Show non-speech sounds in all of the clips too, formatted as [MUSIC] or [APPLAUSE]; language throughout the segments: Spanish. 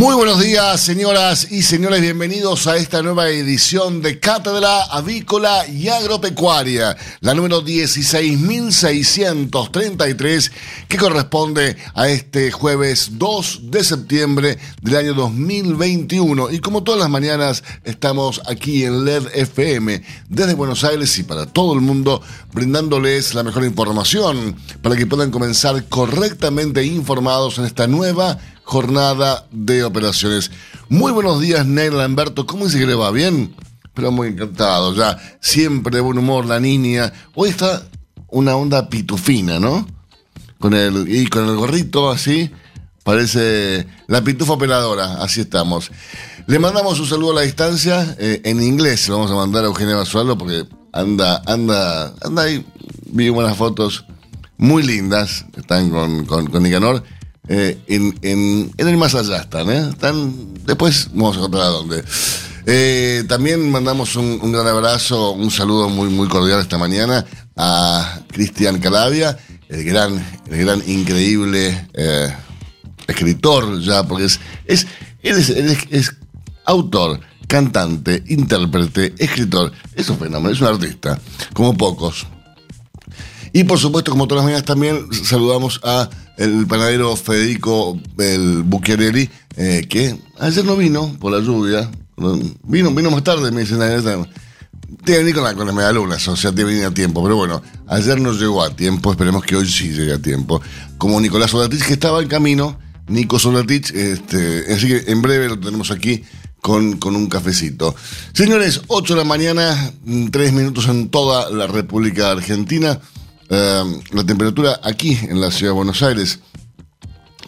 Muy buenos días, señoras y señores. Bienvenidos a esta nueva edición de Cátedra Avícola y Agropecuaria, la número 16.633, que corresponde a este jueves 2 de septiembre del año 2021. Y como todas las mañanas, estamos aquí en LED FM, desde Buenos Aires y para todo el mundo, brindándoles la mejor información para que puedan comenzar correctamente informados en esta nueva jornada de operaciones. Muy buenos días, Neil Lamberto. ¿Cómo dice que le va? ¿Bien? Pero muy encantado, ya. Siempre de buen humor la niña. Hoy está una onda pitufina, ¿no? Con el, y con el gorrito así. Parece la pitufa operadora. Así estamos. Le mandamos un saludo a la distancia. Eh, en inglés le vamos a mandar a Eugenia Basualdo porque anda, anda, anda ahí. Vi buenas fotos muy lindas. Están con, con, con Nicanor eh, en, en, el más allá están, ¿eh? Están, después vamos a encontrar a dónde. Eh, también mandamos un, gran abrazo, un saludo muy, muy cordial esta mañana a Cristian Calavia, el gran, el gran, increíble escritor ya, porque es, es, él es, es, autor, cantante, intérprete, escritor, es un fenómeno, es un artista, como pocos. Y por supuesto, como todas las mañanas, también saludamos a el panadero Federico el Bucchiarelli, eh, que ayer no vino por la lluvia. Vino, vino más tarde, me dicen. Tiene que venir con, la, las medialunas, o sea, tiene que venir a tiempo. Pero bueno, ayer no llegó a tiempo, esperemos que hoy sí llegue a tiempo. Como Nicolás Solatich, que estaba en camino, Nico Solatich, este, así que en breve lo tenemos aquí con, con, un cafecito. Señores, 8 de la mañana, 3 minutos en toda la República Argentina. Eh, la temperatura aquí en la ciudad de Buenos Aires,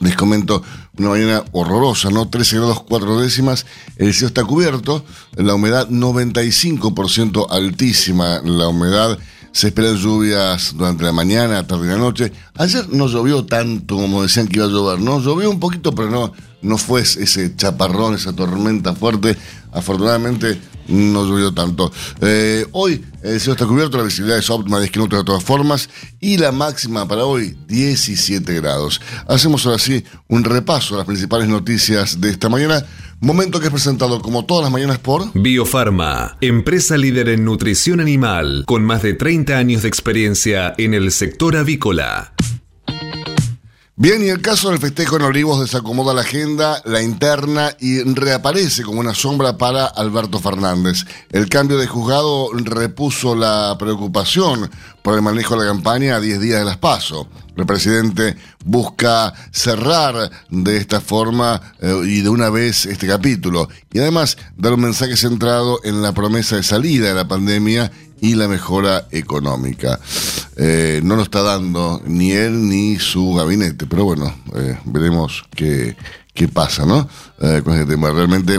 les comento, una mañana horrorosa, ¿no? 13 grados 4 décimas, el cielo está cubierto, la humedad 95% altísima, la humedad, se esperan lluvias durante la mañana, tarde y la noche. Ayer no llovió tanto como decían que iba a llover, ¿no? Llovió un poquito, pero no, no fue ese chaparrón, esa tormenta fuerte. Afortunadamente no llovió tanto. Eh, hoy el cielo está cubierto, la visibilidad es óptima, 10 kilómetros de todas formas, y la máxima para hoy, 17 grados. Hacemos ahora sí un repaso a las principales noticias de esta mañana. Momento que es presentado como todas las mañanas por Biofarma, empresa líder en nutrición animal, con más de 30 años de experiencia en el sector avícola. Bien, y el caso del festejo en Olivos desacomoda la agenda, la interna y reaparece como una sombra para Alberto Fernández. El cambio de juzgado repuso la preocupación por el manejo de la campaña a 10 días de las PASO. El presidente busca cerrar de esta forma eh, y de una vez este capítulo y además dar un mensaje centrado en la promesa de salida de la pandemia y la mejora económica. Eh, no lo está dando ni él ni su gabinete, pero bueno, eh, veremos qué, qué, pasa, ¿no? Eh, con este tema. Realmente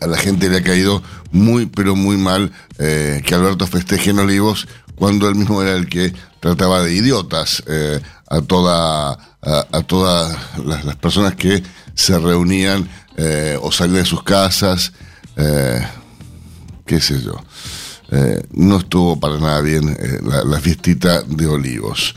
a la gente le ha caído muy, pero muy mal que Alberto festeje en Olivos cuando él mismo era el que trataba de idiotas a toda a, todas las, personas que se reunían o salían de sus casas, qué sé yo. Eh, no estuvo para nada bien eh, la, fiestita de Olivos.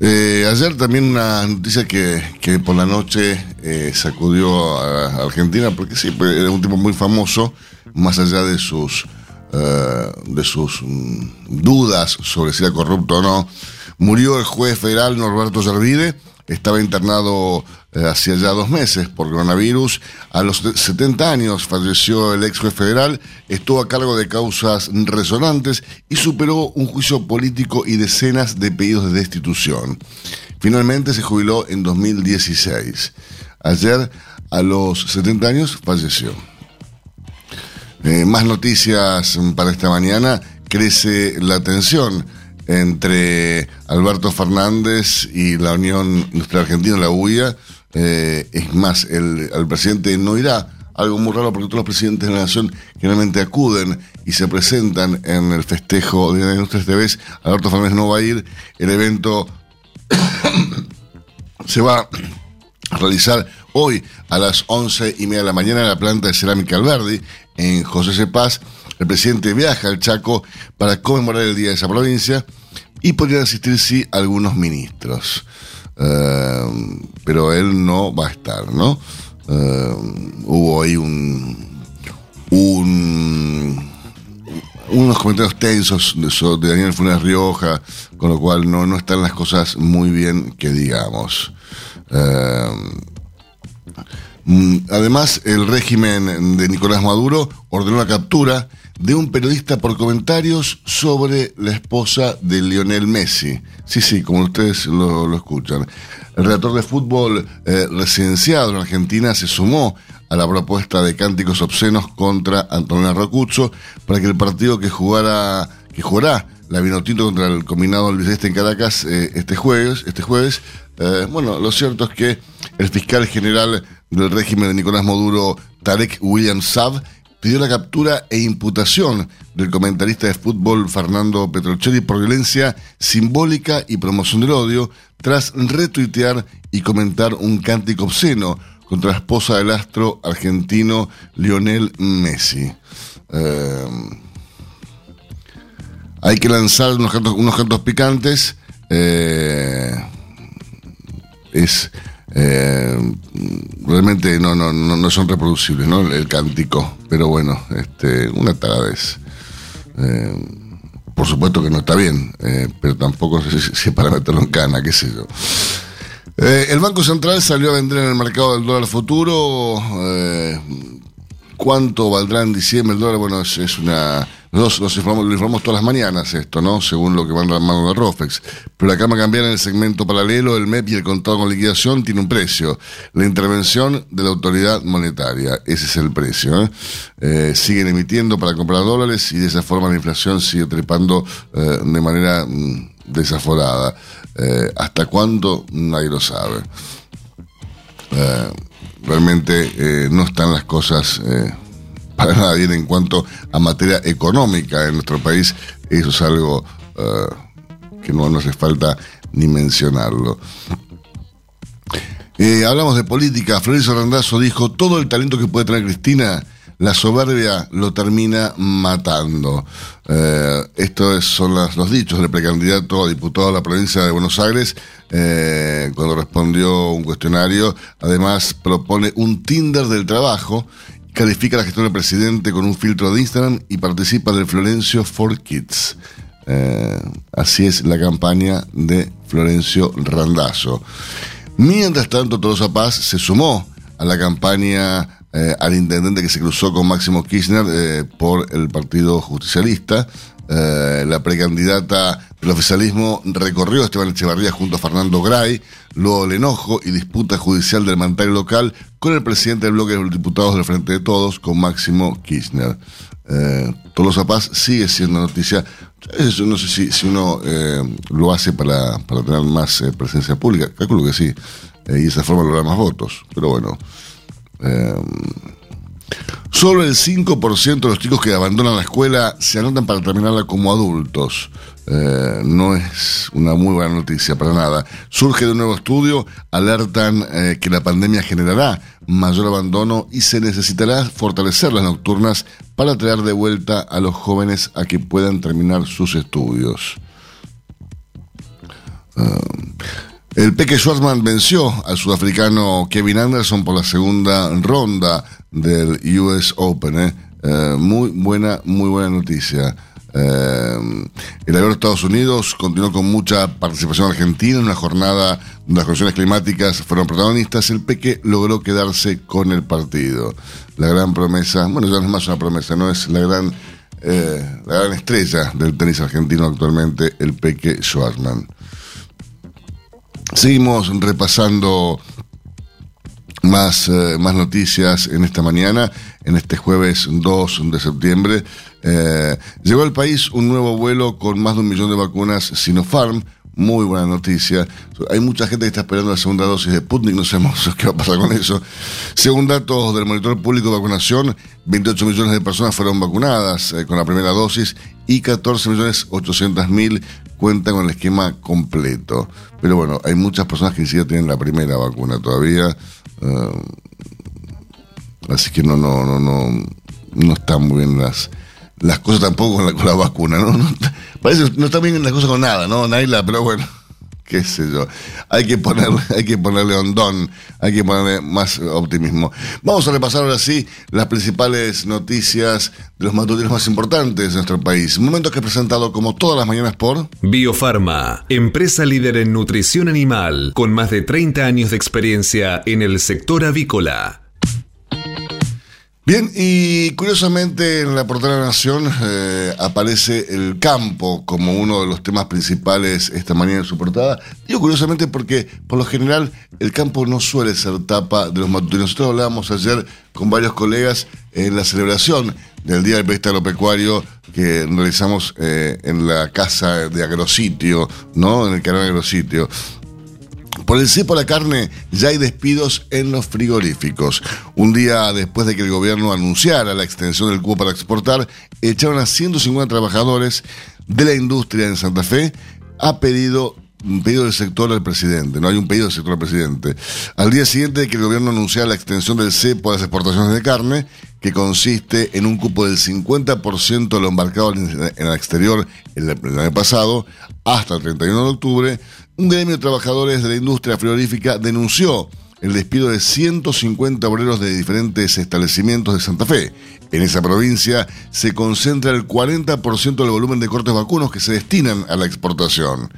Eh, ayer también una noticia que, que por la noche sacudió a Argentina, porque sí, pues, era un tipo muy famoso, más allá de sus, de sus mm, dudas sobre si era corrupto o no. Murió el juez federal Norberto Servide estaba internado hacía ya dos meses por coronavirus. A los 70 años falleció el ex juez federal, estuvo a cargo de causas resonantes y superó un juicio político y decenas de pedidos de destitución. Finalmente se jubiló en 2016. Ayer, a los 70 años, falleció. Eh, más noticias para esta mañana. Crece la tensión entre Alberto Fernández y la Unión Industrial Argentina, la UIA. Eh, es más, el, presidente no irá algo muy raro porque todos los presidentes de la nación generalmente acuden y se presentan en el festejo de la industria esta vez. Alberto Fernández no va a ir, el evento [COUGHS] se va a realizar hoy a las once y media de la mañana en la planta de cerámica Alberdi, en José C. Paz. El presidente viaja al Chaco para conmemorar el día de esa provincia y podrían asistir, sí, algunos ministros. Eh, pero él no va a estar, ¿no? Eh, hubo ahí un, un unos comentarios tensos de, Daniel Funes Rioja, con lo cual no, no están las cosas muy bien que digamos. Eh, además, el régimen de Nicolás Maduro ordenó la captura de un periodista por comentarios sobre la esposa de Lionel Messi. Sí, sí, como ustedes lo, escuchan. El redactor de fútbol eh, residenciado en Argentina se sumó a la propuesta de cánticos obscenos contra Antonio Rocuzzo para que el partido que jugara, que jugará la Vinotinto contra el combinado Albiceleste en Caracas eh, este jueves, este jueves, eh, bueno, lo cierto es que el fiscal general del régimen de Nicolás Maduro, Tarek William Saab, pidió la captura e imputación del comentarista de fútbol Fernando Petrocelli por violencia simbólica y promoción del odio tras retuitear y comentar un cántico obsceno contra la esposa del astro argentino Lionel Messi. Eh, hay que lanzar unos cantos, unos cantos picantes. Eh, es eh, realmente no, no, no, son reproducibles, ¿no? El, cántico, pero bueno, este, una vez Eh, por supuesto que no está bien, eh, pero tampoco sé si, para meterlo en cana, qué sé yo. Eh, el Banco Central salió a vender en el mercado del dólar futuro. ¿Cuánto valdrá en diciembre el dólar? Bueno, es una nosotros nos informamos, lo informamos todas las mañanas esto, ¿no? Según lo que van a mano de Rofex. Pero acá me cambiar en el segmento paralelo, el MEP y el contado con liquidación tiene un precio. La intervención de la autoridad monetaria, ese es el precio. ¿eh? Eh, siguen emitiendo para comprar dólares y de esa forma la inflación sigue trepando eh, de manera mm, desaforada. ¿Hasta cuándo? Nadie lo sabe. Realmente no están las cosas para [LAUGHS] nada bien en cuanto a materia económica en nuestro país. Eso es algo eh, que no nos hace falta ni mencionarlo. Eh, hablamos de política. Florencio Randazzo dijo, todo el talento que puede tener Cristina, la soberbia lo termina matando. Eh, estos son los dichos del precandidato a diputado de la provincia de Buenos Aires, cuando respondió un cuestionario. Además, propone un Tinder del trabajo califica la gestión del presidente con un filtro de Instagram y participa del Florencio for Kids. Eh, así es la campaña de Florencio Randazzo. Mientras tanto, Tolosa Paz se sumó a la campaña eh, al intendente que se cruzó con Máximo Kirchner eh, por el Partido Justicialista. la precandidata del oficialismo recorrió Esteban Echevarría junto a Fernando Gray, luego el enojo y disputa judicial del mandato local con el presidente del bloque de los diputados del Frente de Todos, con Máximo Kirchner. Eh, Tolosa Paz sigue siendo noticia. Eso no sé si, uno eh, lo hace para, tener más eh, presencia pública. Calculo que sí. y de esa forma lograr más votos. Pero bueno. Solo el 5% de los chicos que abandonan la escuela se anotan para terminarla como adultos. Eh, no es una muy buena noticia para nada. Surge de un nuevo estudio, alertan eh, que la pandemia generará mayor abandono y se necesitará fortalecer las nocturnas para traer de vuelta a los jóvenes a que puedan terminar sus estudios. El Peque Schwarzman venció al sudafricano Kevin Anderson por la segunda ronda del US Open. muy buena, muy buena noticia. Eh, el avión de Estados Unidos continuó con mucha participación argentina en una jornada donde las condiciones climáticas fueron protagonistas. El Peque logró quedarse con el partido. La gran promesa, bueno, ya no es más una promesa, no es la gran, eh, la gran estrella del tenis argentino actualmente, el Peque Schwarzman. Seguimos repasando más, eh, más noticias en esta mañana, en este jueves 2 de septiembre. Eh, llegó al país un nuevo vuelo con más de un millón de vacunas Sinopharm. Muy buena noticia. Hay mucha gente que está esperando la segunda dosis de Sputnik, no sabemos [LAUGHS] qué va a pasar con eso. Según datos del Monitor Público de Vacunación, 28 millones de personas fueron vacunadas eh, con la primera dosis y 14 millones 800 mil cuentan con el esquema completo. Pero bueno, hay muchas personas que ni siquiera tienen la primera vacuna todavía. Eh, así que no, no, no, no, no están muy bien las, las cosas tampoco con la, con la vacuna, ¿no? no parece no están bien las cosas con nada, ¿no, Naila? Pero bueno qué sé yo. Hay que ponerle, hay que ponerle hondón, hay que ponerle más optimismo. Vamos a repasar ahora sí las principales noticias de los matutinos más importantes de nuestro país. Momento que he presentado como todas las mañanas por Biofarma, empresa líder en nutrición animal, con más de 30 años de experiencia en el sector avícola. Bien, y curiosamente en la portada de la Nación eh, aparece el campo como uno de los temas principales esta mañana en su portada. Digo curiosamente porque por lo general el campo no suele ser tapa de los matutinos. Nosotros hablábamos ayer con varios colegas en la celebración del Día del Periodista Agropecuario que realizamos eh, en la casa de Agrositio, ¿no? En el canal Agrositio. Por el cepo a la carne ya hay despidos en los frigoríficos. Un día después de que el gobierno anunciara la extensión del cubo para exportar, echaron a 150 trabajadores de la industria en Santa Fe a pedido un pedido del sector al presidente, no hay un pedido del sector al presidente. Al día siguiente de que el gobierno anunciara la extensión del cepo a las exportaciones de carne, que consiste en un cupo del 50% de lo embarcado en el exterior el año pasado, hasta el 31 de octubre, un gremio de trabajadores de la industria frigorífica denunció el despido de 150 obreros de diferentes establecimientos de Santa Fe. En esa provincia se concentra el 40% del volumen de cortes vacunos que se destinan a la exportación.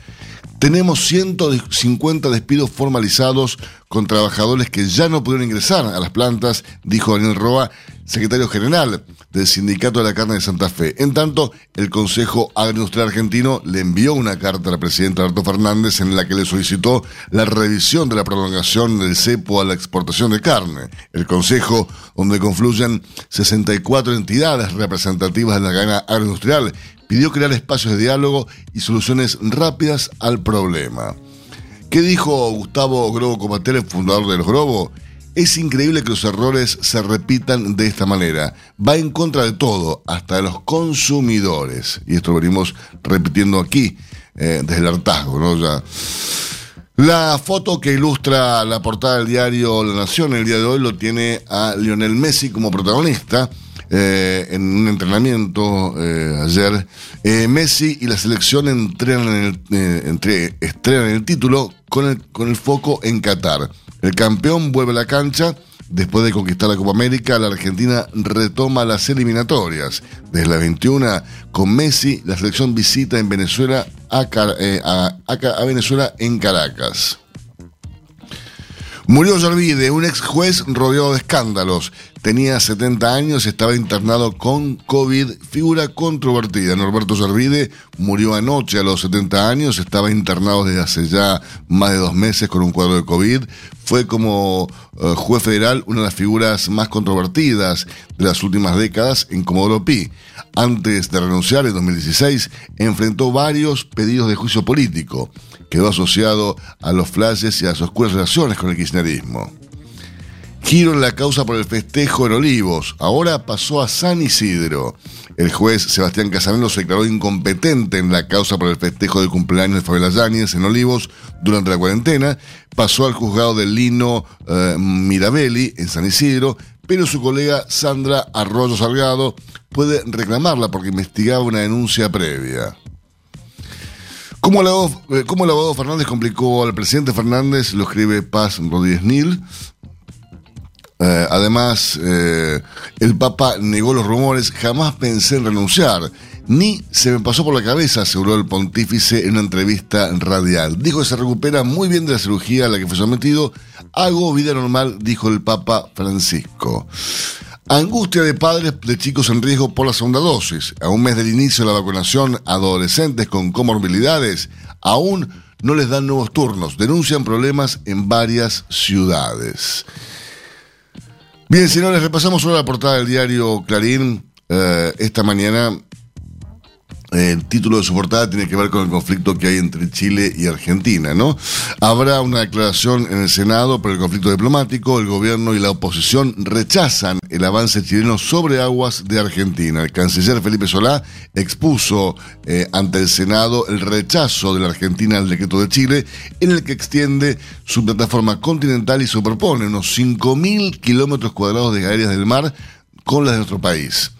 Tenemos 150 despidos formalizados con trabajadores que ya no pudieron ingresar a las plantas, dijo Daniel Roa, secretario general del Sindicato de la Carne de Santa Fe. En tanto, el Consejo Agroindustrial Argentino le envió una carta al presidente Alberto Fernández en la que le solicitó la revisión de la prolongación del cepo a la exportación de carne. El Consejo, donde confluyen 64 entidades representativas de la cadena agroindustrial, pidió crear espacios de diálogo y soluciones rápidas al problema. ¿Qué dijo Gustavo Grobo Comatel, el fundador de los Grobo? Es increíble que los errores se repitan de esta manera. Va en contra de todo, hasta de los consumidores. Y esto lo venimos repitiendo aquí, eh, desde el hartazgo, ¿no? La foto que ilustra la portada del diario La Nación el día de hoy lo tiene a Lionel Messi como protagonista. Eh, en un entrenamiento eh, ayer. Eh, Messi y la selección entrenan en el, eh, entre, estrenan el título con el, con el foco en Qatar. El campeón vuelve a la cancha. Después de conquistar la Copa América, la Argentina retoma las eliminatorias. Desde la 21, con Messi, la selección visita en Venezuela a, a Venezuela en Caracas. Murió Yervide, un ex juez rodeado de escándalos. Tenía 70 años, estaba internado con COVID, figura controvertida. Norberto Yervide murió anoche a los 70 años, estaba internado desde hace ya más de dos meses con un cuadro de COVID. Fue como uh, juez federal una de las figuras más controvertidas de las últimas décadas en Comodoro Pi. Antes de renunciar en 2016, enfrentó varios pedidos de juicio político. Quedó asociado a los flashes y a sus oscuras relaciones con el kirchnerismo. Giro en la causa por el festejo en Olivos. Ahora pasó a San Isidro. El juez Sebastián Casanelo se declaró incompetente en la causa por el festejo del cumpleaños de Fabiola Yáñez en Olivos durante la cuarentena. Pasó al juzgado de Lino eh, Mirabelli en San Isidro, pero su colega Sandra Arroyo Salgado puede reclamarla porque investigaba una denuncia previa. ¿Cómo el, abogado, ¿Cómo Fernández complicó al presidente Fernández? Lo escribe Paz Rodríguez Nil. Eh, además, eh, el Papa negó los rumores, jamás pensé en renunciar, ni se me pasó por la cabeza, aseguró el pontífice en una entrevista radial. Dijo que se recupera muy bien de la cirugía a la que fue sometido. Hago vida normal, dijo el Papa Francisco. Angustia de padres de chicos en riesgo por la segunda dosis. A un mes del inicio de la vacunación adolescentes con comorbilidades, aún no les dan nuevos turnos. Denuncian problemas en varias ciudades. Bien, señores, repasamos ahora la portada del diario Clarín. eh, esta mañana el título de su portada tiene que ver con el conflicto que hay entre Chile y Argentina, ¿no? Habrá una declaración en el Senado por el conflicto diplomático. El gobierno y la oposición rechazan el avance chileno sobre aguas de Argentina. El canciller Felipe Solá expuso eh, ante el Senado el rechazo de la Argentina al decreto de Chile, en el que extiende su plataforma continental y superpone unos 5.000 kilómetros cuadrados de áreas del mar con las de nuestro país.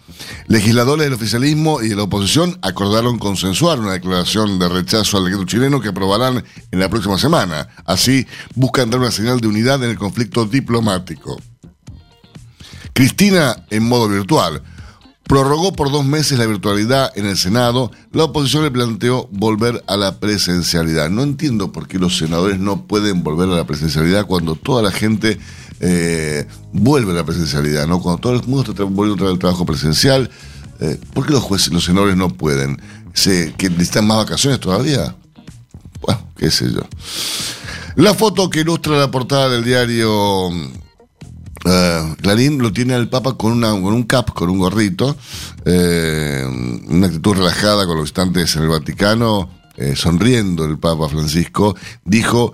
Legisladores del oficialismo y de la oposición acordaron consensuar una declaración de rechazo al decreto chileno que aprobarán en la próxima semana. Así, buscan dar una señal de unidad en el conflicto diplomático. Cristina en modo virtual. Prorrogó por dos meses la virtualidad en el Senado. La oposición le planteó volver a la presencialidad. No entiendo por qué los senadores no pueden volver a la presencialidad cuando toda la gente eh, vuelve la presencialidad, ¿no? Cuando todo el mundo está volviendo al trabajo presencial, eh, ¿por qué los jueces, los senadores no pueden? ¿Se, ¿Que necesitan más vacaciones todavía? Bueno, qué sé yo. La foto que ilustra la portada del diario eh, Clarín lo tiene al Papa con, una, con un cap, con un gorrito, una actitud relajada con los visitantes en el Vaticano, sonriendo el Papa Francisco, dijo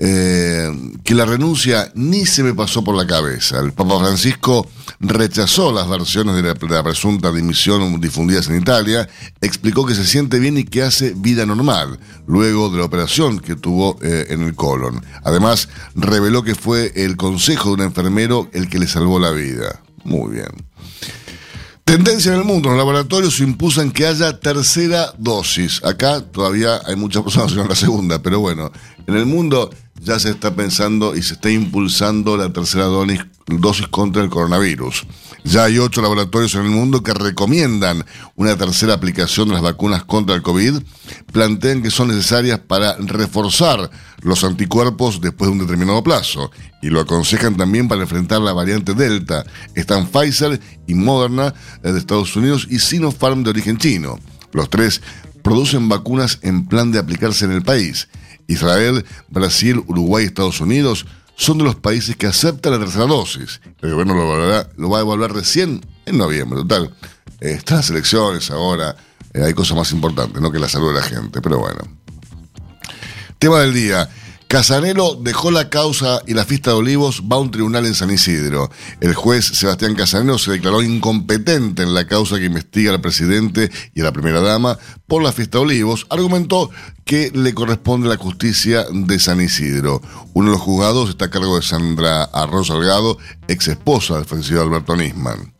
eh, que la renuncia ni se me pasó por la cabeza. El Papa Francisco rechazó las versiones de la, presunta dimisión difundidas en Italia, explicó que se siente bien y que hace vida normal, luego de la operación que tuvo eh, en el colon. Además, reveló que fue el consejo de un enfermero el que le salvó la vida. Muy bien. Tendencia en el mundo, los laboratorios impulsan que haya tercera dosis. Acá todavía hay muchas personas en la segunda, pero bueno, en el mundo ya se está pensando y se está impulsando la tercera dosis contra el coronavirus. Ya hay ocho laboratorios en el mundo que recomiendan una tercera aplicación de las vacunas contra el COVID. Plantean que son necesarias para reforzar los anticuerpos después de un determinado plazo. Y lo aconsejan también para enfrentar la variante Delta. Están Pfizer y Moderna de Estados Unidos y Sinopharm de origen chino. Los tres producen vacunas en plan de aplicarse en el país. Israel, Brasil, Uruguay y Estados Unidos son de los países que aceptan la tercera dosis. El gobierno lo, va a evaluar recién en noviembre. Total, eh, están las elecciones ahora, eh, hay cosas más importantes ¿no? que la salud de la gente, pero bueno. Tema del día. Casanelo dejó la causa y la fiesta de olivos va a un tribunal en San Isidro. El juez Sebastián Casanelo se declaró incompetente en la causa que investiga al presidente y a la primera dama por la fiesta de olivos. Argumentó que le corresponde la justicia de San Isidro. Uno de los juzgados está a cargo de Sandra Arroz Salgado, ex esposa del ofensivo Alberto Nisman.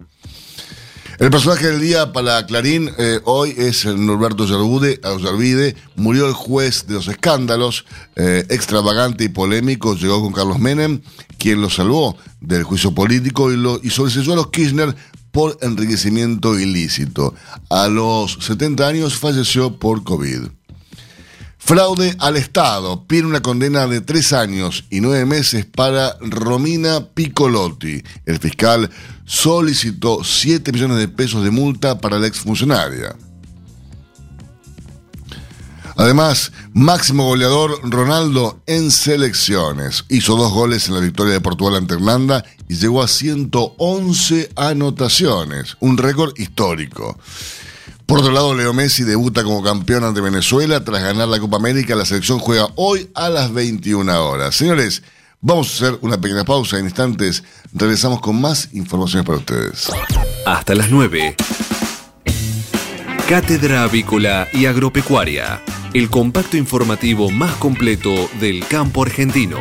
El personaje del día para Clarín eh, hoy es Norberto Yervide. Murió el juez de los escándalos, eh, extravagante y polémico. Llegó con Carlos Menem, quien lo salvó del juicio político y, lo, y sobreseñó a los Kirchner por enriquecimiento ilícito. A los 70 años falleció por COVID. Fraude al Estado. Pide una condena de tres años y nueve meses para Romina Piccolotti. El fiscal solicitó 7 millones de pesos de multa para la exfuncionaria. Además, máximo goleador Ronaldo en selecciones. Hizo dos goles en la victoria de Portugal ante Irlanda y llegó a 111 anotaciones, un récord histórico. Por otro lado, Leo Messi debuta como campeón ante Venezuela tras ganar la Copa América. La selección juega hoy a las 21 horas. Señores, Vamos a hacer una pequeña pausa. En instantes regresamos con más informaciones para ustedes. Hasta las 9. Cátedra Avícola y Agropecuaria. El compacto informativo más completo del campo argentino.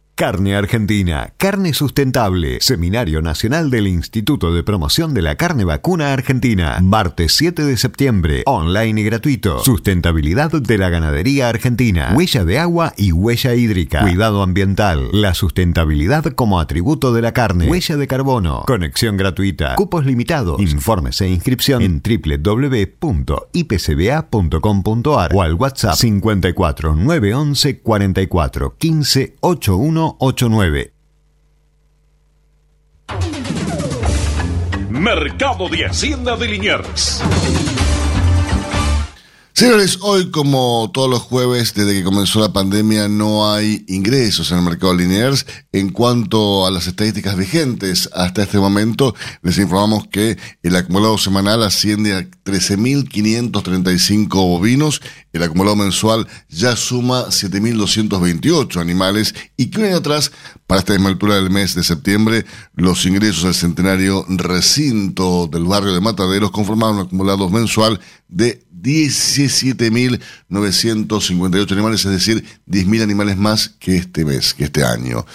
Carne Argentina, carne sustentable. Seminario Nacional del Instituto de Promoción de la Carne Vacuna Argentina. Martes 7 de septiembre, online y gratuito. Sustentabilidad de la ganadería argentina. Huella de agua y huella hídrica. Cuidado ambiental. La sustentabilidad como atributo de la carne. Huella de carbono. Conexión gratuita. Cupos limitados. Informes e inscripción en www.ipcba.com.ar o al WhatsApp 54 911 44 15 8189. Mercado de Hacienda de Liniers. Señores, hoy como todos los jueves desde que comenzó la pandemia no hay ingresos en el mercado Liniers. En cuanto a las estadísticas vigentes hasta este momento, les informamos que el acumulado semanal asciende a 13.535 bovinos, el acumulado mensual ya suma 7.228 animales y que un año atrás, para esta misma altura del mes de septiembre, los ingresos del centenario recinto del barrio de Mataderos conformaban un acumulado mensual de 17.958 animales, es decir, 10.000 animales más que este mes, que este año.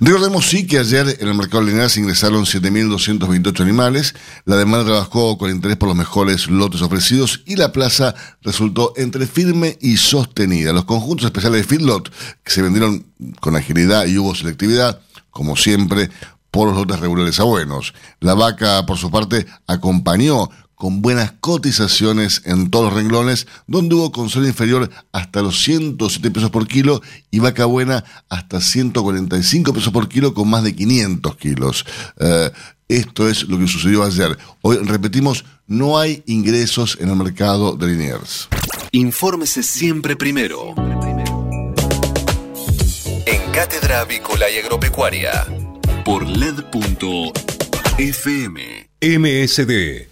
Recordemos sí que ayer en el mercado lineal se ingresaron 7.228 animales, la demanda trabajó con interés por los mejores lotes ofrecidos y la plaza resultó entre firme y sostenida. Los conjuntos especiales de feedlot que se vendieron con agilidad y hubo selectividad, como siempre, por los lotes regulares a buenos. La vaca, por su parte, acompañó con buenas cotizaciones en todos los renglones, donde hubo consuelo inferior hasta los 107 pesos por kilo y vaca buena hasta 145 pesos por kilo con más de 500 kilos. Eh, esto es lo que sucedió ayer. Hoy repetimos, no hay ingresos en el mercado de Liniers. Infórmese siempre primero. En Cátedra Avícola y Agropecuaria. Por LED.fm. MSD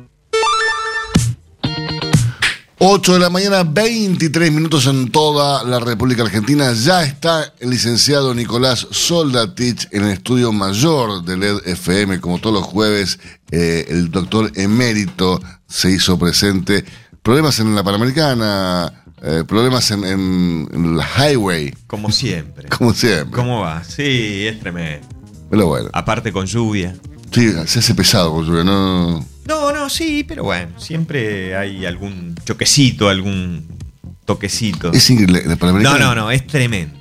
8 de la mañana, 23 minutos en toda la República Argentina. Ya está el licenciado Nicolás Soldatich en el estudio mayor de LED FM. Como todos los jueves, eh, el doctor emérito se hizo presente. Problemas en la Panamericana, eh, problemas en, en, highway. Como [LAUGHS] siempre. Como siempre. ¿Cómo va? Sí, es tremendo. Pero bueno. Aparte con lluvia. Sí, se hace pesado con lluvia, ¿no? No, no, sí, pero bueno, siempre hay algún choquecito, algún toquecito. Es increíble. La Panamericana. No, no, no, es tremendo.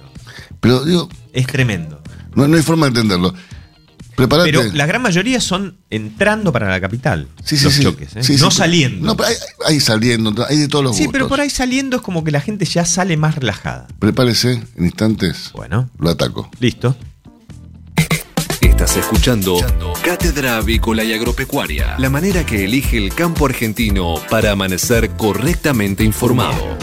Pero digo, Es tremendo. no, no hay forma de entenderlo. Prepárate. Pero la gran mayoría son entrando para la capital. Sí, sí, los sí. choques, ¿eh? No saliendo. No, pero hay, hay saliendo, hay de todos los sí, gustos. pero por ahí saliendo es como que la gente ya sale más relajada. Prepárese, en instantes Bueno, lo ataco. listo. Estás escuchando Cátedra Avícola y Agropecuaria. La manera que elige el campo argentino para amanecer correctamente informado.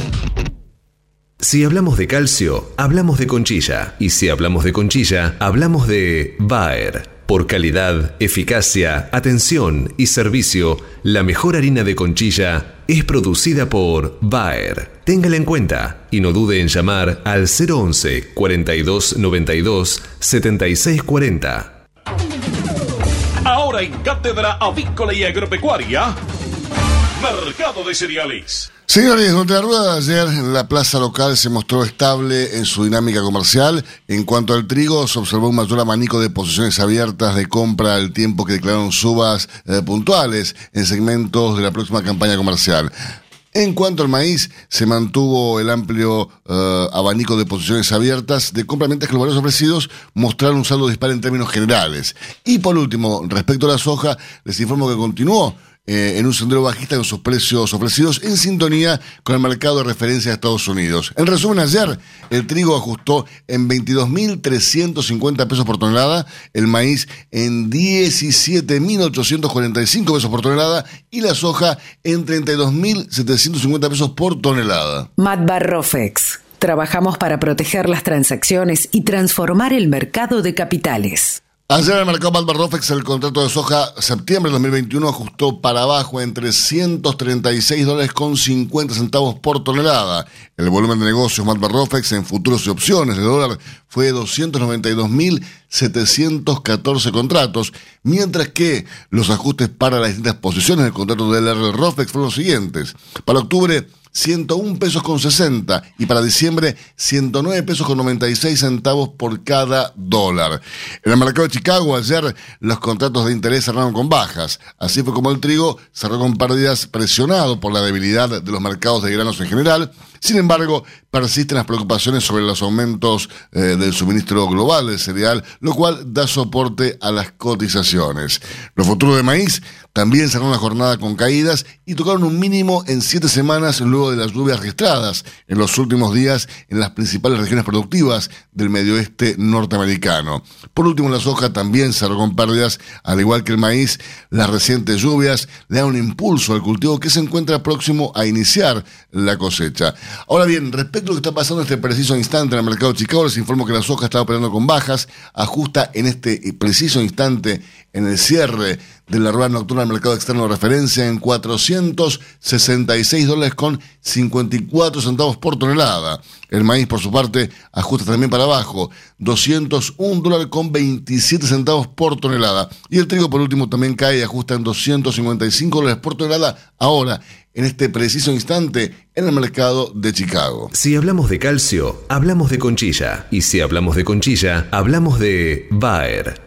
Si hablamos de calcio, hablamos de conchilla. Y si hablamos de conchilla, hablamos de Bayer. Por calidad, eficacia, atención y servicio, la mejor harina de conchilla es producida por Bayer. Téngala en cuenta y no dude en llamar al 011 42 92 76 40. Ahora en Cátedra Avícola y Agropecuaria. Mercado de cereales. Señores, durante la rueda de ayer, la plaza local se mostró estable en su dinámica comercial. En cuanto al trigo, se observó un mayor abanico de posiciones abiertas de compra al tiempo que declararon subas eh, puntuales en segmentos de la próxima campaña comercial. En cuanto al maíz, se mantuvo el amplio eh, abanico de posiciones abiertas de compra, mientras que los valores ofrecidos mostraron un saldo dispar en términos generales. Y por último, respecto a la soja, les informo que continuó eh, en un sendero bajista con sus precios ofrecidos en sintonía con el mercado de referencia de Estados Unidos. En resumen, ayer el trigo ajustó en 22.350 pesos por tonelada, el maíz en 17.845 pesos por tonelada y la soja en 32.750 pesos por tonelada. Matbar Rofex. Trabajamos para proteger las transacciones y transformar el mercado de capitales. Ayer el mercado Malvar Rofex el contrato de soja septiembre de 2021 ajustó para abajo en 336 dólares con 50 centavos por tonelada. El volumen de negocios Malvar Rofex en futuros y opciones de dólar fue 292.714 contratos, mientras que los ajustes para las distintas posiciones del contrato del R Rofex fueron los siguientes. Para octubre 101 pesos con 60 y para diciembre 109 pesos con 96 centavos por cada dólar. En el mercado de Chicago ayer los contratos de interés cerraron con bajas. Así fue como el trigo cerró con pérdidas presionado por la debilidad de los mercados de granos en general. Sin embargo, persisten las preocupaciones sobre los aumentos eh, del suministro global de cereal, lo cual da soporte a las cotizaciones. Los futuros de maíz también cerraron la jornada con caídas y tocaron un mínimo en siete semanas luego de las lluvias registradas en los últimos días en las principales regiones productivas del medio oeste norteamericano. Por último, la soja también cerró con pérdidas, al igual que el maíz. Las recientes lluvias le dan un impulso al cultivo que se encuentra próximo a iniciar la cosecha. Ahora bien, respecto a lo que está pasando en este preciso instante en el mercado de Chicago, les informo que la soja está operando con bajas, ajusta en este preciso instante en el cierre de la rueda nocturna del mercado externo de referencia en 466 dólares con 54 centavos por tonelada. El maíz, por su parte, ajusta también para abajo, 201 dólares con 27 centavos por tonelada. Y el trigo, por último, también cae y ajusta en 255 dólares por tonelada ahora, en este preciso instante, en el mercado de Chicago. Si hablamos de calcio, hablamos de conchilla. Y si hablamos de conchilla, hablamos de Bayer.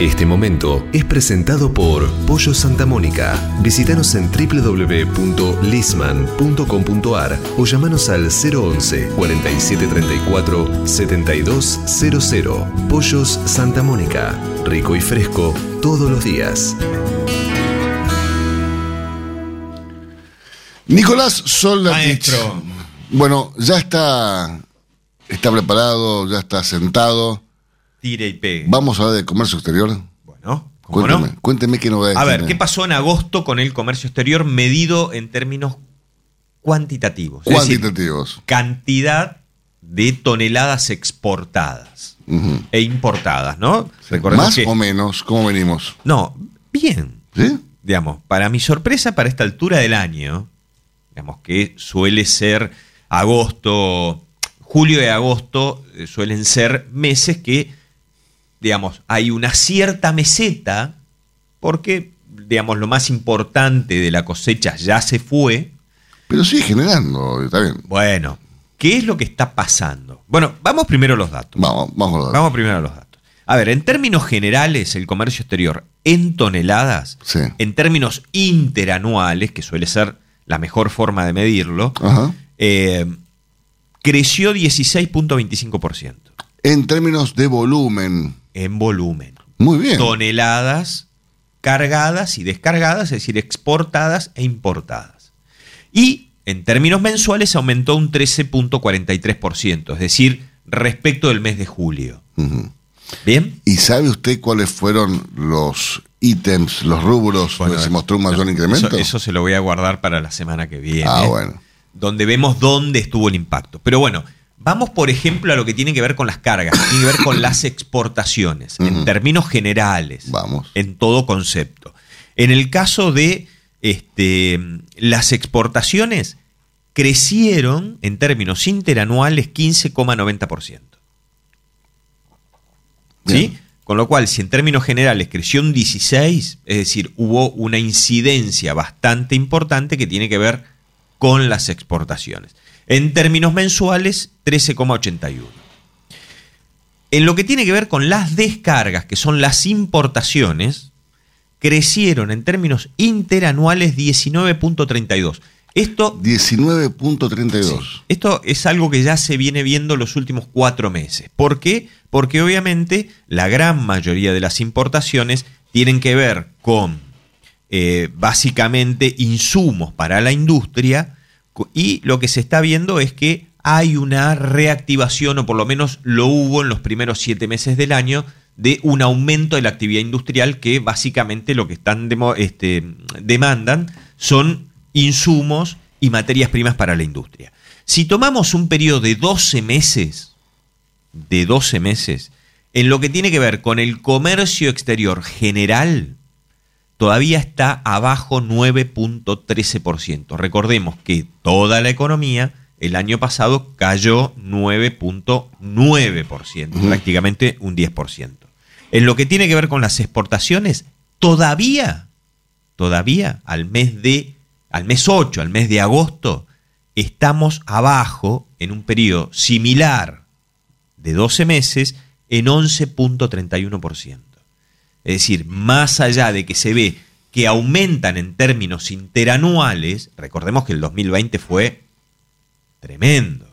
Este momento es presentado por Pollo Santa Mónica. Visítanos en www.lisman.com.ar o llamanos al 011 4734 7200. Pollos Santa Mónica. Rico y fresco todos los días. Nicolás Soldatich. Maestro. Bueno, ya está, está preparado, ya está sentado. Tire y pegue. Vamos a hablar de comercio exterior. Bueno, ¿cómo Cuénteme, no? cuénteme qué novedades A ver, tiene. ¿qué pasó en agosto con el comercio exterior medido en términos cuantitativos? Decir, Cuantitativos. cantidad de toneladas exportadas e importadas, ¿no? Recordemos ¿Más que- o menos? ¿Cómo venimos? No, bien. ¿Sí? Digamos, para mi sorpresa, para esta altura del año, digamos que suele ser agosto, julio y agosto eh, suelen ser meses que, digamos, hay una cierta meseta, porque, digamos, lo más importante de la cosecha ya se fue. Pero sigue generando, está bien. Bueno, ¿qué es lo que está pasando? Bueno, vamos primero a los datos. Vamos, vamos a. Vamos primero a los datos. A ver, en términos generales, el comercio exterior en toneladas, Sí. en términos interanuales, que suele ser la mejor forma de medirlo, Ajá. eh, creció 16.25% En términos de volumen. En volumen. Muy bien. Toneladas cargadas y descargadas, es decir, exportadas e importadas. Y en términos mensuales aumentó un 13.43%, es decir, respecto del mes de julio. ¿Bien? ¿Y sabe usted cuáles fueron los ítems, los rubros Bueno, donde se mostró un mayor no, incremento? Eso, eso se lo voy a guardar para la semana que viene. Ah, bueno. Donde vemos dónde estuvo el impacto. Pero bueno, vamos por ejemplo a lo que tiene que ver con las cargas, que tiene que ver con las [COUGHS] exportaciones, en términos generales, Vamos. en todo concepto. En el caso de este, las exportaciones, crecieron en términos interanuales 15,90%. ¿Sí? Con lo cual, si en términos generales creció un 16, es decir, hubo una incidencia bastante importante que tiene que ver con las exportaciones. En términos mensuales, 13,81. En lo que tiene que ver con las descargas, que son las importaciones, crecieron en términos interanuales 19.32. Esto 19.32. esto es algo que ya se viene viendo los últimos cuatro meses. ¿Por qué? Porque obviamente la gran mayoría de las importaciones tienen que ver con eh, básicamente insumos para la industria y lo que se está viendo es que hay una reactivación, o por lo menos lo hubo en los primeros siete meses del año, de un aumento de la actividad industrial que básicamente lo que están este, demandan son insumos y materias primas para la industria. Si tomamos un periodo de 12 meses, de 12 meses, en lo que tiene que ver con el comercio exterior general, todavía está abajo 9.13%. Recordemos que toda la economía el año pasado cayó 9.9%, prácticamente un 10%. En lo que tiene que ver con las exportaciones, todavía, todavía al mes de, al mes 8, al mes de agosto, estamos abajo en un periodo similar de 12 meses en 11.31%. Es decir, más allá de que se ve que aumentan en términos interanuales, recordemos que el 2020 fue tremendo,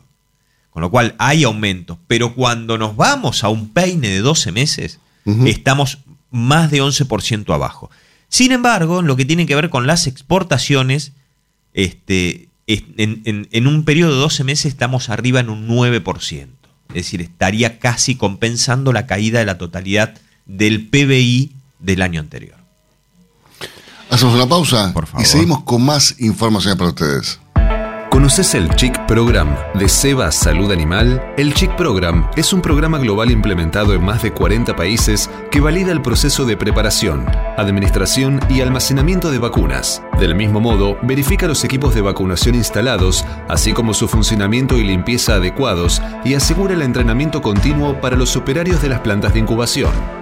con lo cual hay aumentos, pero cuando nos vamos a un peine de 12 meses, estamos más de 11% abajo. Sin embargo, en lo que tiene que ver con las exportaciones, este, en, en, un periodo de 12 meses estamos arriba en un 9%. Es decir, estaría casi compensando la caída de la totalidad del PBI del año anterior. Hacemos una pausa y seguimos con más información para ustedes. ¿Conoces el Chic Program de Seba Salud Animal? El Chic Program es un programa global implementado en más de 40 países que valida el proceso de preparación, administración y almacenamiento de vacunas. Del mismo modo, verifica los equipos de vacunación instalados, así como su funcionamiento y limpieza adecuados y asegura el entrenamiento continuo para los operarios de las plantas de incubación.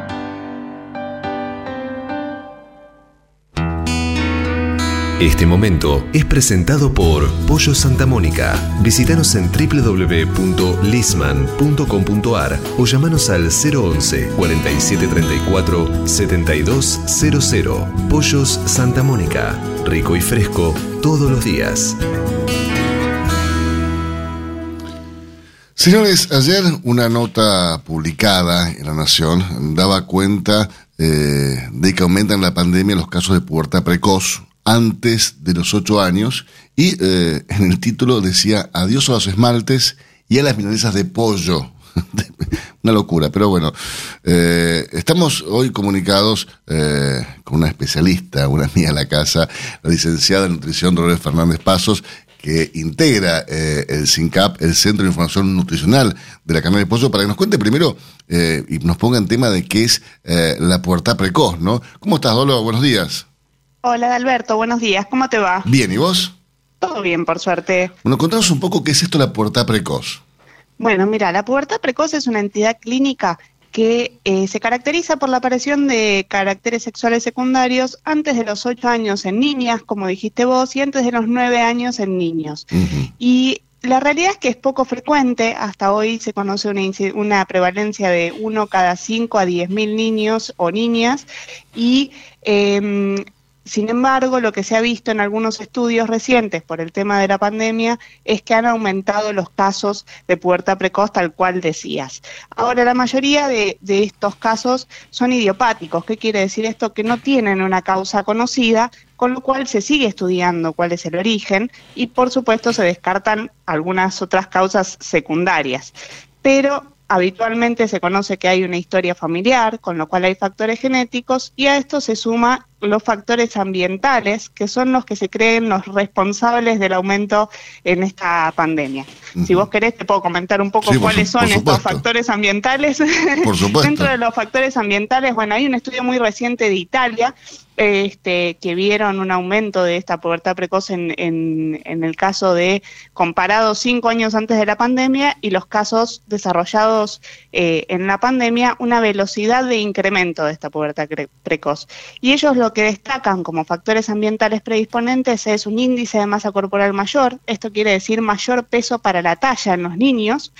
Este momento es presentado por Pollo Santa Mónica. Visítanos en www.lisman.com.ar o llamanos al 011 4734 7200. Pollos Santa Mónica. Rico y fresco todos los días. Señores, ayer una nota publicada en La Nación daba cuenta eh, de que aumentan la pandemia los casos de puerta precoz antes de los ocho años y eh, en el título decía adiós a los esmaltes y a las milanesas de pollo. [LAUGHS] una locura, pero bueno, eh, estamos hoy comunicados eh, con una especialista, una amiga de la casa, la licenciada en nutrición Dolores Fernández Pasos, que integra el CINCAP, el Centro de Información Nutricional de la Cámara de Pollo, para que nos cuente primero y nos ponga en tema de qué es la puerta precoz, ¿no? ¿Cómo estás, Dolo? Buenos días. Hola, Alberto, buenos días. ¿Cómo te va? Bien, ¿y vos? Todo bien, por suerte. Bueno, contanos un poco qué es esto la pubertad precoz. Bueno, mira, la pubertad precoz es una entidad clínica que eh, se caracteriza por la aparición de caracteres sexuales secundarios antes de los 8 años en niñas, como dijiste vos, y antes de los 9 años en niños. Y la realidad es que es poco frecuente, hasta hoy se conoce una, una prevalencia de 1 cada 5 a 10 mil niños o niñas, y eh, sin embargo, lo que se ha visto en algunos estudios recientes por el tema de la pandemia es que han aumentado los casos de puerta precoz, tal cual decías. Ahora, la mayoría de, estos casos son idiopáticos. ¿Qué quiere decir esto? Que no tienen una causa conocida, con lo cual se sigue estudiando cuál es el origen y, por supuesto, se descartan algunas otras causas secundarias. Pero habitualmente se conoce que hay una historia familiar, con lo cual hay factores genéticos, y a esto se suma los factores ambientales, que son los que se creen los responsables del aumento en esta pandemia. Si vos querés, te puedo comentar un poco Sí, cuáles son estos factores ambientales. Por [LAUGHS] supuesto. Dentro de los factores ambientales, bueno, hay un estudio muy reciente de Italia este, que vieron un aumento de esta pubertad precoz en, en, el caso de comparado cinco años antes de la pandemia y los casos desarrollados eh, en la pandemia, una velocidad de incremento de esta pubertad precoz. Y ellos lo que destacan como factores ambientales predisponentes es un índice de masa corporal mayor, esto quiere decir mayor peso para la talla en los niños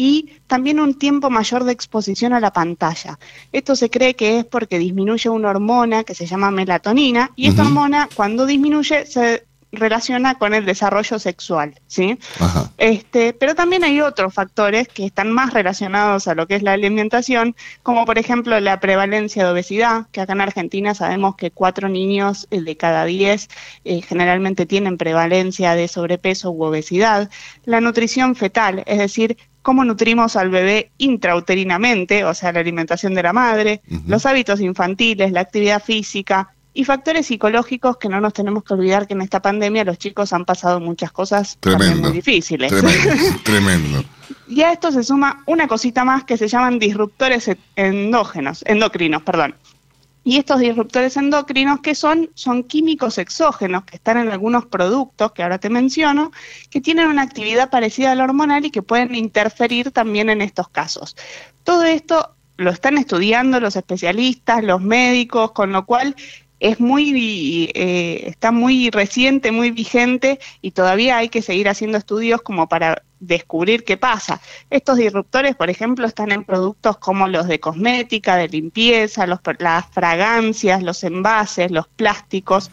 y también un tiempo mayor de exposición a la pantalla. Esto se cree que es porque disminuye una hormona que se llama melatonina y esta hormona cuando disminuye se relaciona con el desarrollo sexual, ¿sí? Ajá. Este, pero también hay otros factores que están más relacionados a lo que es la alimentación, como por ejemplo la prevalencia de obesidad, que acá en Argentina sabemos que cuatro niños eh, de cada diez eh, generalmente tienen prevalencia de sobrepeso u obesidad, la nutrición fetal, es decir, cómo nutrimos al bebé intrauterinamente, o sea, la alimentación de la madre, los hábitos infantiles, la actividad física, y factores psicológicos que no nos tenemos que olvidar que en esta pandemia los chicos han pasado muchas cosas Tremendo. muy difíciles. Tremendo, [LAUGHS] tremendo. Y a esto se suma una cosita más que se llaman disruptores e- endógenos, endocrinos, perdón. Y estos disruptores endocrinos, ¿qué son? Son químicos exógenos que están en algunos productos, que ahora te menciono, que tienen una actividad parecida a la hormonal y que pueden interferir también en estos casos. Todo esto lo están estudiando los especialistas, los médicos, con lo cual es muy eh, está muy reciente, muy vigente y todavía hay que seguir haciendo estudios como para descubrir qué pasa. Estos disruptores, por ejemplo, están en productos como los de cosmética, de limpieza, los, las fragancias, los envases, los plásticos.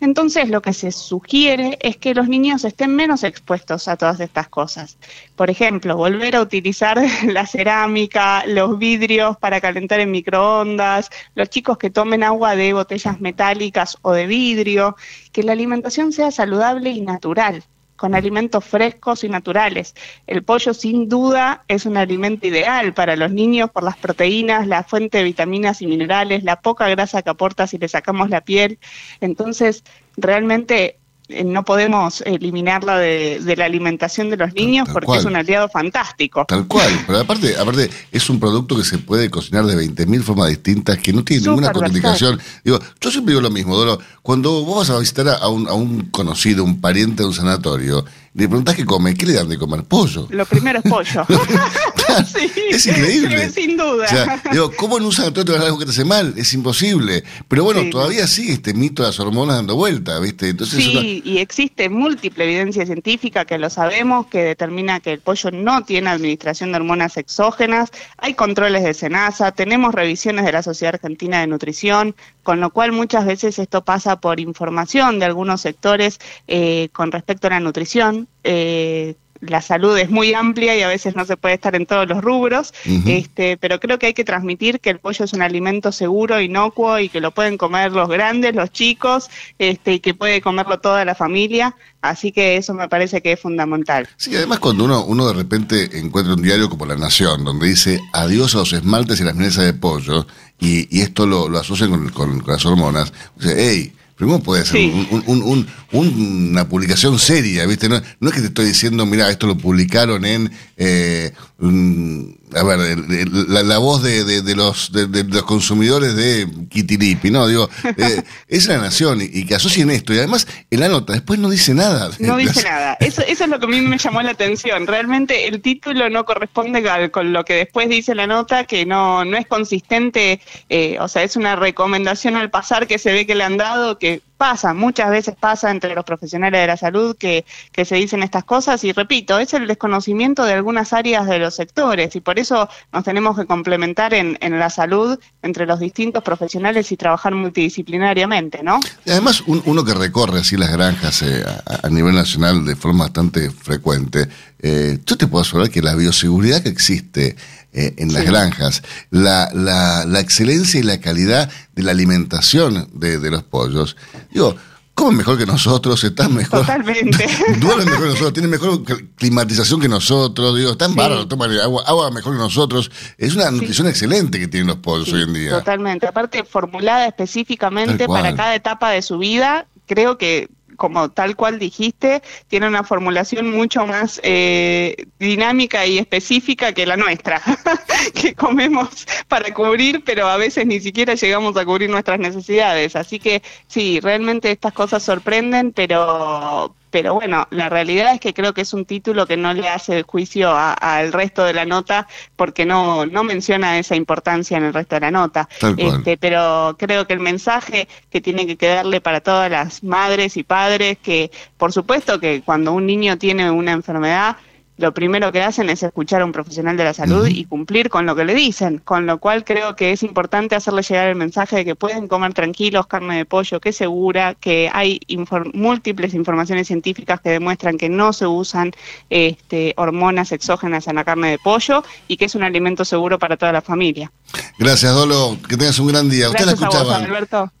Entonces, lo que se sugiere es que los niños estén menos expuestos a todas estas cosas. Por ejemplo, volver a utilizar [LAUGHS] la cerámica, los vidrios para calentar en microondas, los chicos que tomen agua de botellas metálicas o de vidrio, que la alimentación sea saludable y natural con alimentos frescos y naturales. El pollo sin duda es un alimento ideal para los niños por las proteínas, la fuente de vitaminas y minerales, la poca grasa que aporta si le sacamos la piel. Entonces, realmente no podemos eliminarla de, de la alimentación de los niños porque cual. es un aliado fantástico. Tal cual, pero aparte, aparte es un producto que se puede cocinar de 20.000 formas distintas, que no tiene ninguna contraindicación. Digo, yo siempre digo lo mismo, Doro, cuando vos vas a visitar a un, a un conocido, un pariente de un sanatorio, le preguntás qué come, ¿qué le dan de comer? Pollo. Lo primero es pollo. [LAUGHS] [LAUGHS] Sí, Es increíble. sin duda. O sea, digo, ¿cómo vas a dar algo que te hace mal? Es imposible. Pero bueno, Sí. todavía sigue este mito de las hormonas dando vuelta, ¿viste? Entonces, Sí, y existe múltiple evidencia científica que lo sabemos, que determina que el pollo no tiene administración de hormonas exógenas, hay controles de SENASA, tenemos revisiones de la Sociedad Argentina de Nutrición, con lo cual muchas veces esto pasa por información de algunos sectores eh, con respecto a la nutrición. eh, la salud es muy amplia y a veces no se puede estar en todos los rubros, este, pero creo que hay que transmitir que el pollo es un alimento seguro, inocuo y que lo pueden comer los grandes, los chicos, este, y que puede comerlo toda la familia. Así que eso me parece que es fundamental. Sí, además cuando uno, uno de repente encuentra un diario como La Nación, donde dice adiós a los esmaltes y las minesas de pollo, y, y esto lo, lo asocian con, con- con las hormonas, dice, hey, primero puede ser Sí. un- un- un- un- una publicación seria, ¿viste? No, no es que te estoy diciendo, mira, esto lo publicaron en, eh, un- a ver, la, la voz de, de- de los, de, de los consumidores de Kitiripi, ¿no? Digo, eh, [LAUGHS] es La Nación, y, y que asocien esto, y además en la nota después no dice nada. No dice nada. Eso, eso es lo que a mí me llamó la atención. Realmente el título no corresponde con lo que después dice la nota, que no, no es consistente, eh, o sea, es una recomendación al pasar que se ve que le han dado, que pasa, muchas veces pasa entre los profesionales de la salud que, que se dicen estas cosas y repito, es el desconocimiento de algunas áreas de los sectores y por eso nos tenemos que complementar en, en la salud entre los distintos profesionales y trabajar multidisciplinariamente, ¿no? Además, un- uno que recorre así las granjas eh, a, a nivel nacional de forma bastante frecuente, eh, yo te puedo asegurar que la bioseguridad que existe eh, en las Sí. granjas, la, la, la excelencia y la calidad de la alimentación de, de los pollos, digo, comen mejor que nosotros, están mejor. Totalmente. [LAUGHS] duermen mejor que nosotros, tienen mejor climatización que nosotros, digo, están bárbaros, toman agua, agua mejor que nosotros. Es una nutrición excelente que tienen los pollos hoy en día. Totalmente. Aparte, formulada específicamente para cada etapa de su vida, creo que como tal cual dijiste, tiene una formulación mucho más eh, dinámica y específica que la nuestra, [LAUGHS] que comemos para cubrir, pero a veces ni siquiera llegamos a cubrir nuestras necesidades. Así que sí, realmente estas cosas sorprenden, pero, pero bueno, la realidad es que creo que es un título que no le hace juicio al resto de la nota porque no, no menciona esa importancia en el resto de la nota. Este, pero creo que el mensaje que tiene que quedarle para todas las madres y padres, que por supuesto que cuando un niño tiene una enfermedad, lo primero que hacen es escuchar a un profesional de la salud y cumplir con lo que le dicen, con lo cual creo que es importante hacerle llegar el mensaje de que pueden comer tranquilos carne de pollo, que es segura, que hay múltiples informaciones científicas que demuestran que no se usan este, hormonas exógenas en la carne de pollo y que es un alimento seguro para toda la familia. Gracias, Dolo. Que tengas un gran día. Usted la escuchaba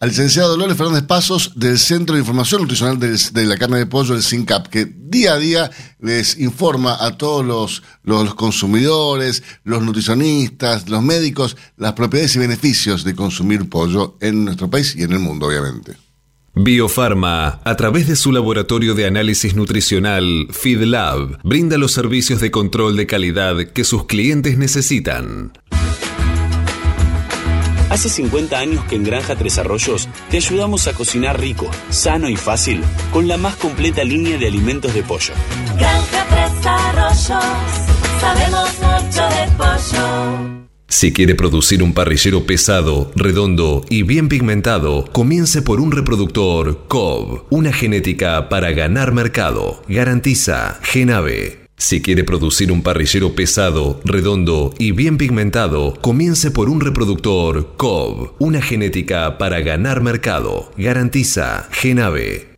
al licenciado Dolores Fernández Pasos del Centro de Información Nutricional de, la Carne de Pollo, el SINCAP, que día a día les informa a todos los, los consumidores, los nutricionistas, los médicos, las propiedades y beneficios de consumir pollo en nuestro país y en el mundo, obviamente. Biofarma, a través de su laboratorio de análisis nutricional, FeedLab, brinda los servicios de control de calidad que sus clientes necesitan. Hace 50 años que en Granja Tres Arroyos te ayudamos a cocinar rico, sano y fácil con la más completa línea de alimentos de pollo. Si quiere producir un parrillero pesado, redondo y bien pigmentado, comience por un reproductor COB, una genética para ganar mercado. Garantiza Genave. Si quiere producir un parrillero pesado, redondo y bien pigmentado, comience por un reproductor COB, una genética para ganar mercado. Garantiza Genave.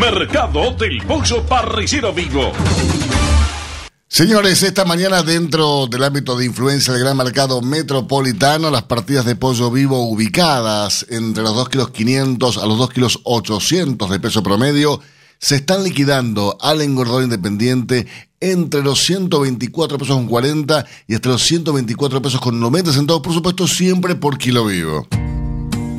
Mercado del Pollo Parricero Vivo. Señores, esta mañana dentro del ámbito de influencia del gran mercado metropolitano, las partidas de pollo vivo ubicadas entre los 2 kilos 500 a los 2 kilos 800 de peso promedio se están liquidando al engordador independiente entre los 124 pesos con 40 y hasta los 124 pesos con 90 centavos, por supuesto, siempre por kilo vivo.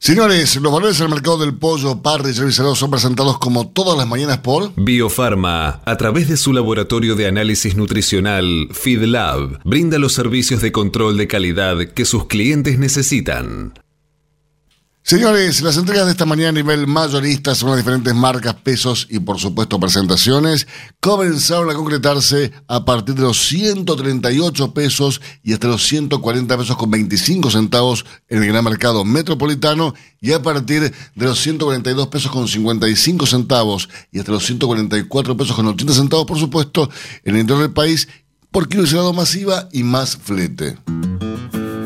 Señores, los valores del mercado del pollo, parry y son presentados como todas las mañanas por Biofarma, a través de su laboratorio de análisis nutricional FeedLab, brinda los servicios de control de calidad que sus clientes necesitan. Señores, las entregas de esta mañana a nivel mayorista son las diferentes marcas, pesos y por supuesto presentaciones comenzaron a concretarse a partir de los 138 pesos y hasta los 140 pesos con 25 centavos en el gran mercado metropolitano y a partir de los 142 pesos con 55 centavos y hasta los 144 pesos con 80 centavos por supuesto en el interior del país por kilo masiva y más flete.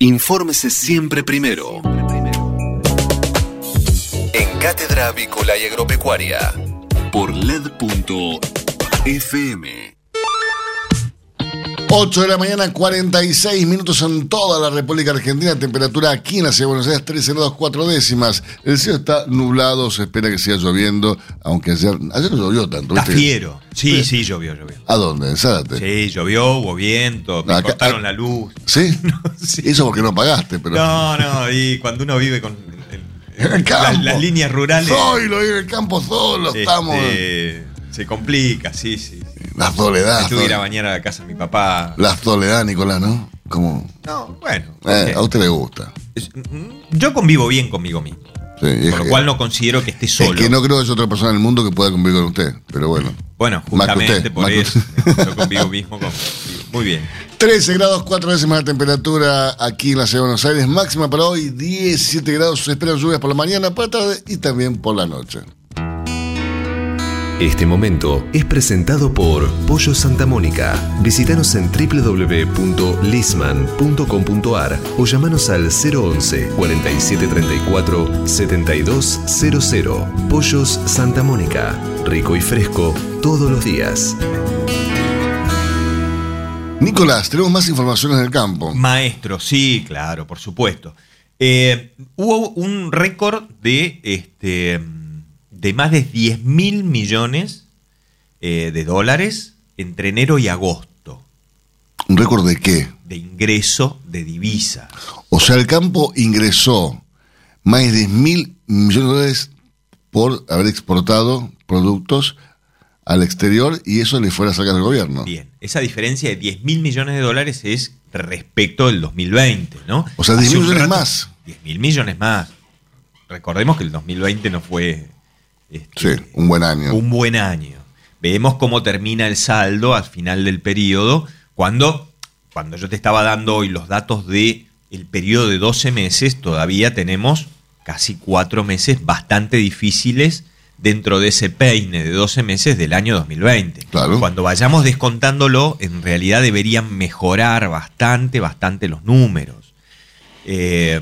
Infórmese siempre primero. En Cátedra Avícola y Agropecuaria. Por LED.fm. 8 de la mañana, 46 minutos en toda la República Argentina. Temperatura aquí en la ciudad de Buenos Aires, 13 grados 4 décimas. El cielo está nublado, se espera que siga lloviendo, aunque ayer, ayer no llovió tanto. Está fiero. Sí, sí, llovió, llovió. ¿A dónde? ¿En Zárate? Sí, llovió, hubo viento, me Acá- cortaron la luz. [LAUGHS] ¿Sí? Eso porque no pagaste, pero. No, no, y cuando uno vive con [LAUGHS] En el campo. las, las líneas rurales. Solo, en el campo solo, este, estamos. Se complica, sí, sí. La soledad. Me tuve que ir a bañar a la casa de mi papá. La soledad, Nicolás, ¿no? Como. No, bueno. Eh, a usted le gusta. Yo convivo bien conmigo mismo. Sí, es Por lo que- cual no considero que esté Es solo. que no creo que haya otra persona en el mundo que pueda convivir con usted, pero bueno. Bueno, justamente usted, por eso. [LAUGHS] Yo convivo mismo con. Muy bien. 13 grados 4 décimas de temperatura aquí en la ciudad de Buenos Aires. Máxima para hoy, 17 grados. Se esperan lluvias por la mañana, por la tarde y también por la noche. Este momento es presentado por Pollo Santa Mónica. Visítanos en www.lisman.com.ar o llamanos al 011 4734 7200. Pollos Santa Mónica. Rico y fresco todos los días. Nicolás, tenemos más informaciones del campo. Maestro, sí, claro, por supuesto. Eh, hubo un récord de, este, de más de 10 mil millones eh, de dólares entre enero y agosto ¿Un récord de qué? de ingreso de divisa. O sea, el campo ingresó más de 10 mil millones de dólares por haber exportado productos al exterior y eso le fuera a sacar al gobierno. Bien, esa diferencia de 10 mil millones de dólares es respecto del 2020, ¿no? O sea, 10 Hace mil millones rato- más. 10 mil millones más. Recordemos que el 2020 no fue este, Sí, un buen año. un buen año. Vemos cómo termina el saldo al final del periodo, cuando, cuando yo te estaba dando hoy los datos de el periodo de 12 meses, todavía tenemos casi cuatro meses bastante difíciles dentro de ese peine de 12 meses del año 2020. Cuando vayamos descontándolo, en realidad deberían mejorar bastante, bastante los números. Eh,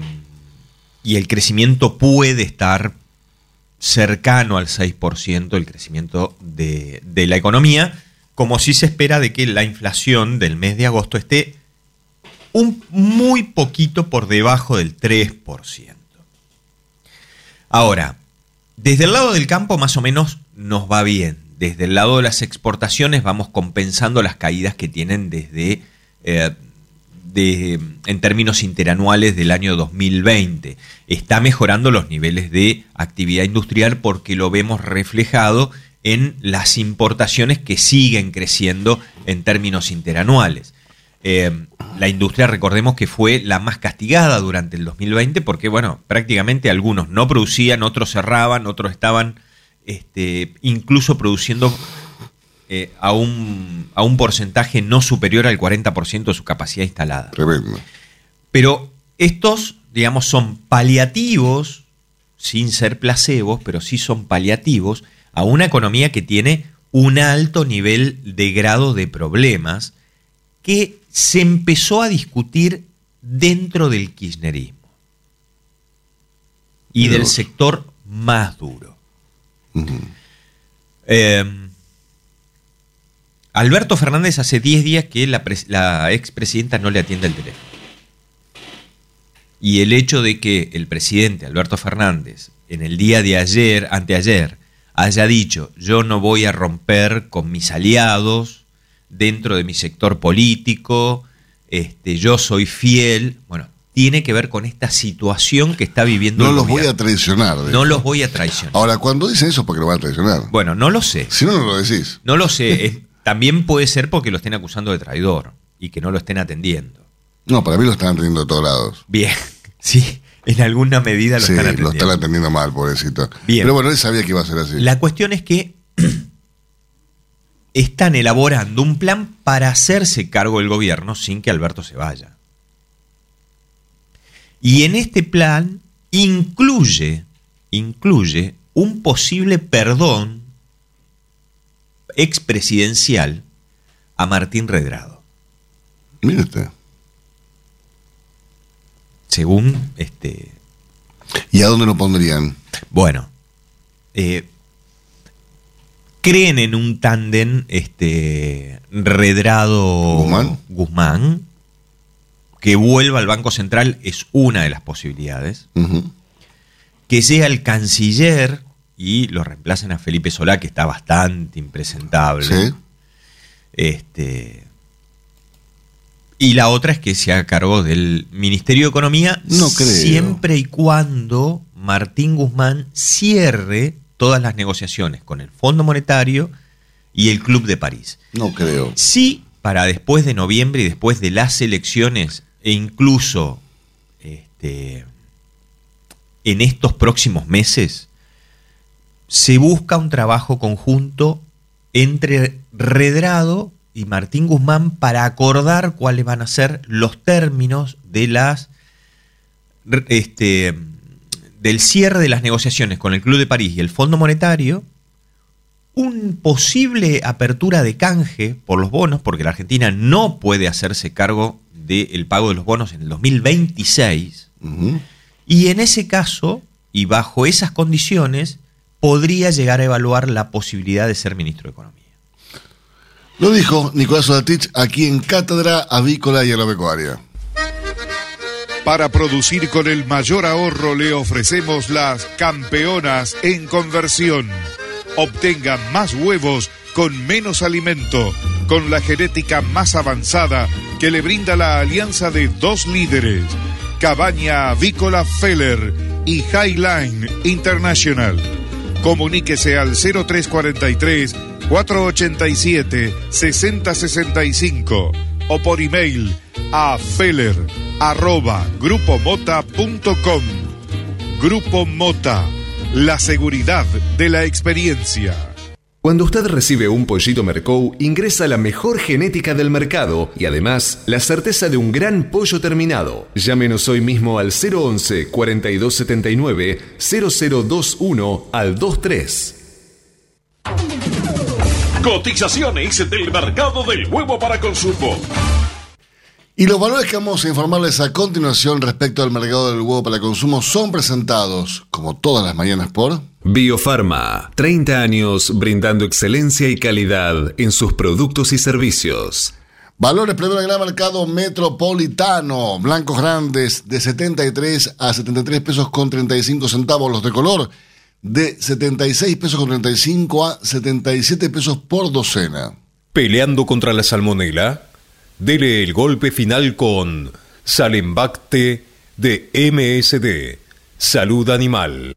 y el crecimiento puede estar cercano al 6% el crecimiento de, la economía, como si se espera de que la inflación del mes de agosto esté un muy poquito por debajo del 3%. Ahora, desde el lado del campo más o menos nos va bien. Desde el lado de las exportaciones vamos compensando las caídas que tienen desde eh, en términos interanuales del año 2020. Está mejorando los niveles de actividad industrial porque lo vemos reflejado en las importaciones que siguen creciendo en términos interanuales. Eh, la industria, recordemos que fue la más castigada durante el 2020 porque, bueno, prácticamente algunos no producían, otros cerraban, otros estaban este, incluso produciendo eh, a, un, a un porcentaje no superior al 40% de su capacidad instalada. Tremendo. Pero estos, digamos, son paliativos, sin ser placebos, pero sí son paliativos a una economía que tiene un alto nivel de grado de problemas que se empezó a discutir dentro del kirchnerismo y del sector más duro. Eh, Alberto Fernández hace 10 días que la, la expresidenta no le atiende el teléfono. Y el hecho de que el presidente Alberto Fernández en el día de ayer, anteayer, haya dicho yo no voy a romper con mis aliados dentro de mi sector político, este, yo soy fiel, bueno, tiene que ver con esta situación que está viviendo No el los voy a traicionar. No los voy a traicionar. Ahora, cuando dicen eso, porque lo van a traicionar. Bueno, no lo sé. Si no, no lo decís. No lo sé. [LAUGHS] También puede ser porque lo estén acusando de traidor y que no lo estén atendiendo. No, para mí lo están atendiendo de todos lados. Bien, [LAUGHS] sí, en alguna medida lo sí, están lo atendiendo. están atendiendo mal, pobrecito. Bien. Pero bueno, él sabía que iba a ser así. La cuestión es que [CLEARS THROAT] están elaborando un plan para hacerse cargo del gobierno sin que Alberto se vaya. Y en este plan incluye, incluye un posible perdón expresidencial a Martín Redrado. Usted. Según este. ¿Y a dónde lo pondrían? Bueno. eh, creen en un tándem este, Redrado ¿Guzmán? Guzmán. Que vuelva al Banco Central es una de las posibilidades. Que sea el canciller y lo reemplacen a Felipe Solá, que está bastante impresentable. Sí. Este. Y la otra es que se haga cargo del Ministerio de Economía No creo. siempre y cuando Martín Guzmán cierre todas las negociaciones con el Fondo Monetario y el Club de París. No creo. Sí, para después de noviembre y después de las elecciones e incluso este, en estos próximos meses, se busca un trabajo conjunto entre Redrado y Martín Guzmán para acordar cuáles van a ser los términos de las este, del cierre de las negociaciones con el Club de París y el Fondo Monetario, un posible apertura de canje por los bonos, porque la Argentina no puede hacerse cargo del pago de los bonos en el 2026, Ujú. y en ese caso, y bajo esas condiciones, podría llegar a evaluar la posibilidad de ser ministro de Economía. Lo dijo Nicolás Odatich aquí en Cátedra Avícola y Agropecuaria. Para producir con el mayor ahorro le ofrecemos las campeonas en conversión. Obtenga más huevos con menos alimento, con la genética más avanzada que le brinda la alianza de dos líderes, Cabaña Avícola Feller y Highline International. Comuníquese al 0343 487 6065 o por email a feller arroba grupomota.com. Grupo Mota, la seguridad de la experiencia. Cuando usted recibe un pollito Mercou, ingresa la mejor genética del mercado y además la certeza de un gran pollo terminado. Llámenos hoy mismo al 011 4279 0021 al 23. Cotizaciones del mercado del huevo para consumo. Y los valores que vamos a informarles a continuación respecto al mercado del huevo para consumo son presentados, como todas las mañanas, por... Biofarma, 30 años brindando excelencia y calidad en sus productos y servicios. Valores primero gran mercado metropolitano, blancos grandes de 73 a 73 pesos con 35 centavos, los de color de 76 pesos con 35 a 77 pesos por docena. Peleando contra la salmonela, dele el golpe final con Salembacte de MSD, Salud Animal.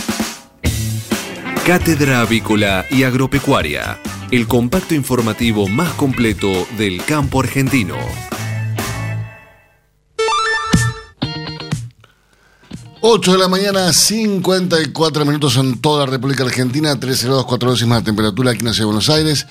Cátedra Avícola y Agropecuaria, el compacto informativo más completo del campo argentino. Ocho de la mañana, 54 minutos en toda la República Argentina, 13 grados 4 décimas de temperatura aquí en la ciudad de Buenos Aires.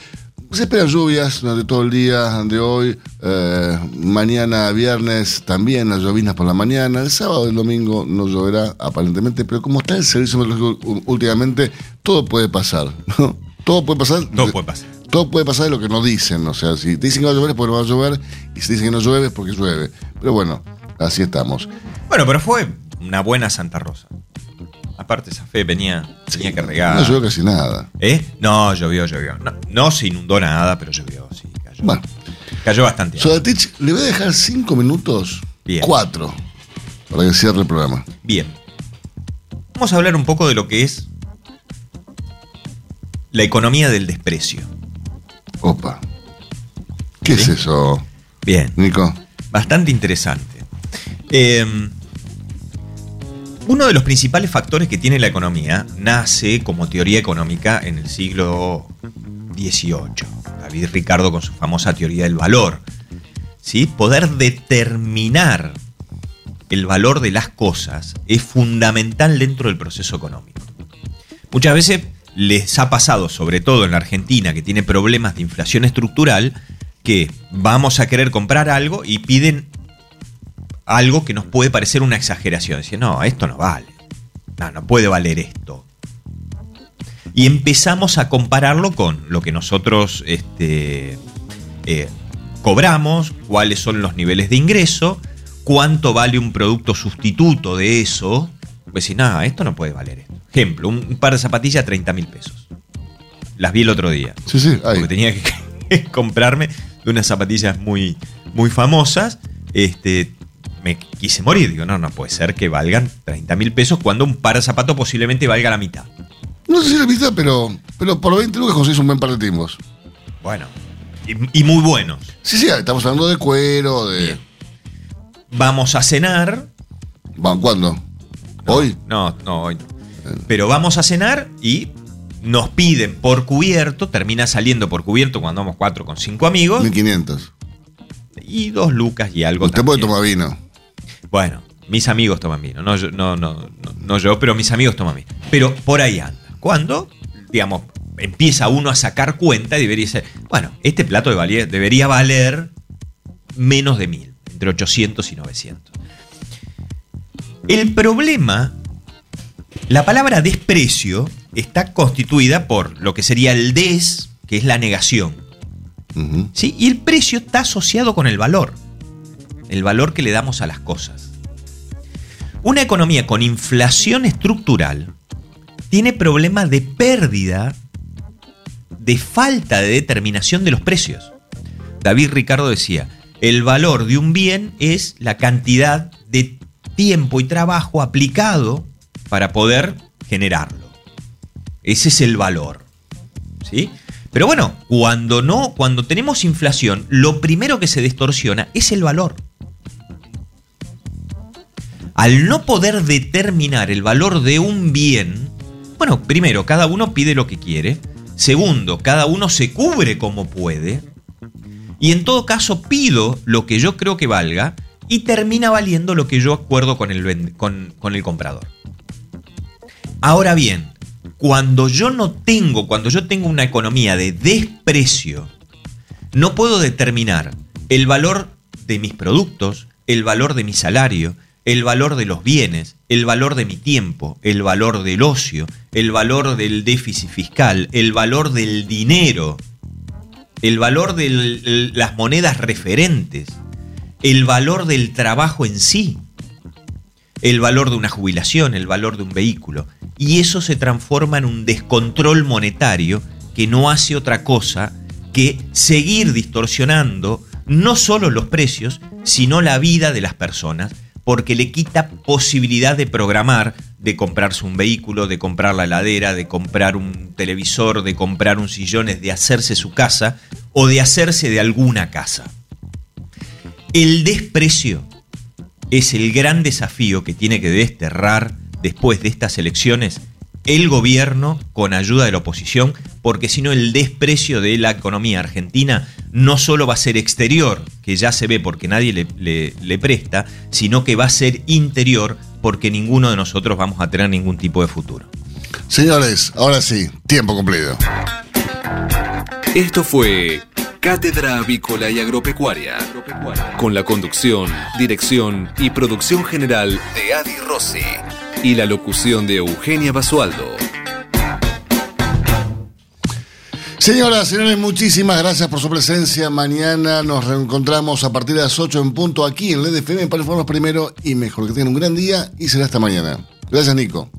Se esperan lluvias durante todo el día de hoy. eh, mañana viernes también las llovinas por la mañana. El sábado y el domingo no lloverá aparentemente, pero como está el servicio meteorológico últimamente, todo puede pasar. ¿no? Todo puede pasar. Todo puede pasar. Todo puede pasar de lo que nos dicen. O sea, si te dicen que va a llover es porque no va a llover. Y si dicen que no llueve es porque llueve. Pero bueno, así estamos. Bueno, pero fue una buena Santa Rosa. Aparte, esa fe venía, tenía que regar. No llovió casi nada. ¿Eh? No, llovió, llovió. No, no se inundó nada, pero llovió, sí, cayó. Bueno. Cayó bastante. Sodatich, le voy a dejar cinco minutos. Bien. Cuatro. Para que cierre el programa. Bien. Vamos a hablar un poco de lo que es la economía del desprecio. Opa. ¿Qué es eso? Bien. Nico. Bastante interesante. Eh, uno de los principales factores que tiene la economía nace como teoría económica en el siglo XVIII. David Ricardo con su famosa teoría del valor. ¿Sí? Poder determinar el valor de las cosas es fundamental dentro del proceso económico. Muchas veces les ha pasado, sobre todo en la Argentina, que tiene problemas de inflación estructural, que vamos a querer comprar algo y piden algo que nos puede parecer una exageración. Dicen, no, esto no vale. No, no puede valer esto. Y empezamos a compararlo con lo que nosotros este, eh, cobramos, cuáles son los niveles de ingreso, cuánto vale un producto sustituto de eso. Pues si nada, esto no puede valer esto. Ejemplo, un, un par de zapatillas 30 mil pesos. Las vi el otro día. Sí, sí, ahí. Porque tenía que [LAUGHS] comprarme de unas zapatillas muy, muy famosas. Este, me quise morir. Digo, no, no puede ser que valgan 30 mil pesos cuando un par de zapatos posiblemente valga la mitad. No sé si la viste, pero, pero por 20 lucas conseguís un buen par de timbos. Bueno. Y, y muy buenos. Sí, sí, estamos hablando de cuero, de. Vamos a cenar. ¿Van cuándo? ¿Hoy? No, no, hoy no. Pero vamos a cenar y nos piden por cubierto, termina saliendo por cubierto cuando vamos cuatro con cinco amigos. 1500. Y dos lucas y algo. Usted puede también. tomar vino. Bueno, mis amigos toman vino, no, yo- no, no, no, no yo, pero mis amigos toman vino. Pero por ahí anda. Cuando, digamos, empieza uno a sacar cuenta y debería ser, bueno, este plato debería, debería valer menos de mil, entre 800 y 900. El problema, la palabra desprecio está constituida por lo que sería el des, que es la negación. ¿Sí? Y el precio está asociado con el valor, el valor que le damos a las cosas. Una economía con inflación estructural tiene problemas de pérdida, de falta de determinación de los precios. David Ricardo decía, el valor de un bien es la cantidad de tiempo y trabajo aplicado para poder generarlo. Ese es el valor. ¿Sí? Pero bueno, cuando no, cuando tenemos inflación, lo primero que se distorsiona es el valor. Al no poder determinar el valor de un bien, bueno, primero, cada uno pide lo que quiere. Segundo, cada uno se cubre como puede. Y en todo caso pido lo que yo creo que valga y termina valiendo lo que yo acuerdo con el, con, con el comprador. Ahora bien, cuando yo no tengo, cuando yo tengo una economía de desprecio, no puedo determinar el valor de mis productos, el valor de mi salario, el valor de los bienes, el valor de mi tiempo, el valor del ocio, el valor del déficit fiscal, el valor del dinero, el valor de las monedas referentes, el valor del trabajo en sí, el valor de una jubilación, el valor de un vehículo. Y eso se transforma en un descontrol monetario que no hace otra cosa que seguir distorsionando no solo los precios, sino la vida de las personas, porque le quita posibilidad de programar, de comprarse un vehículo, de comprar la heladera, de comprar un televisor, de comprar un sillón, de hacerse su casa o de hacerse de alguna casa. El desprecio es el gran desafío que tiene que desterrar después de estas elecciones el gobierno con ayuda de la oposición, porque si no el desprecio de la economía argentina no solo va a ser exterior, que ya se ve porque nadie le, le- le presta, sino que va a ser interior porque ninguno de nosotros vamos a tener ningún tipo de futuro. Señores, ahora sí, tiempo cumplido. Esto fue Cátedra Avícola y Agropecuaria, con la conducción, dirección y producción general de Adi Rossi y la locución de Eugenia Basualdo. Señoras, señores, muchísimas gracias por su presencia. Mañana nos reencontramos a partir de las 8 en punto aquí en LED FM para informarnos primero y mejor. Que tengan un gran día y será hasta mañana. Gracias, Nico.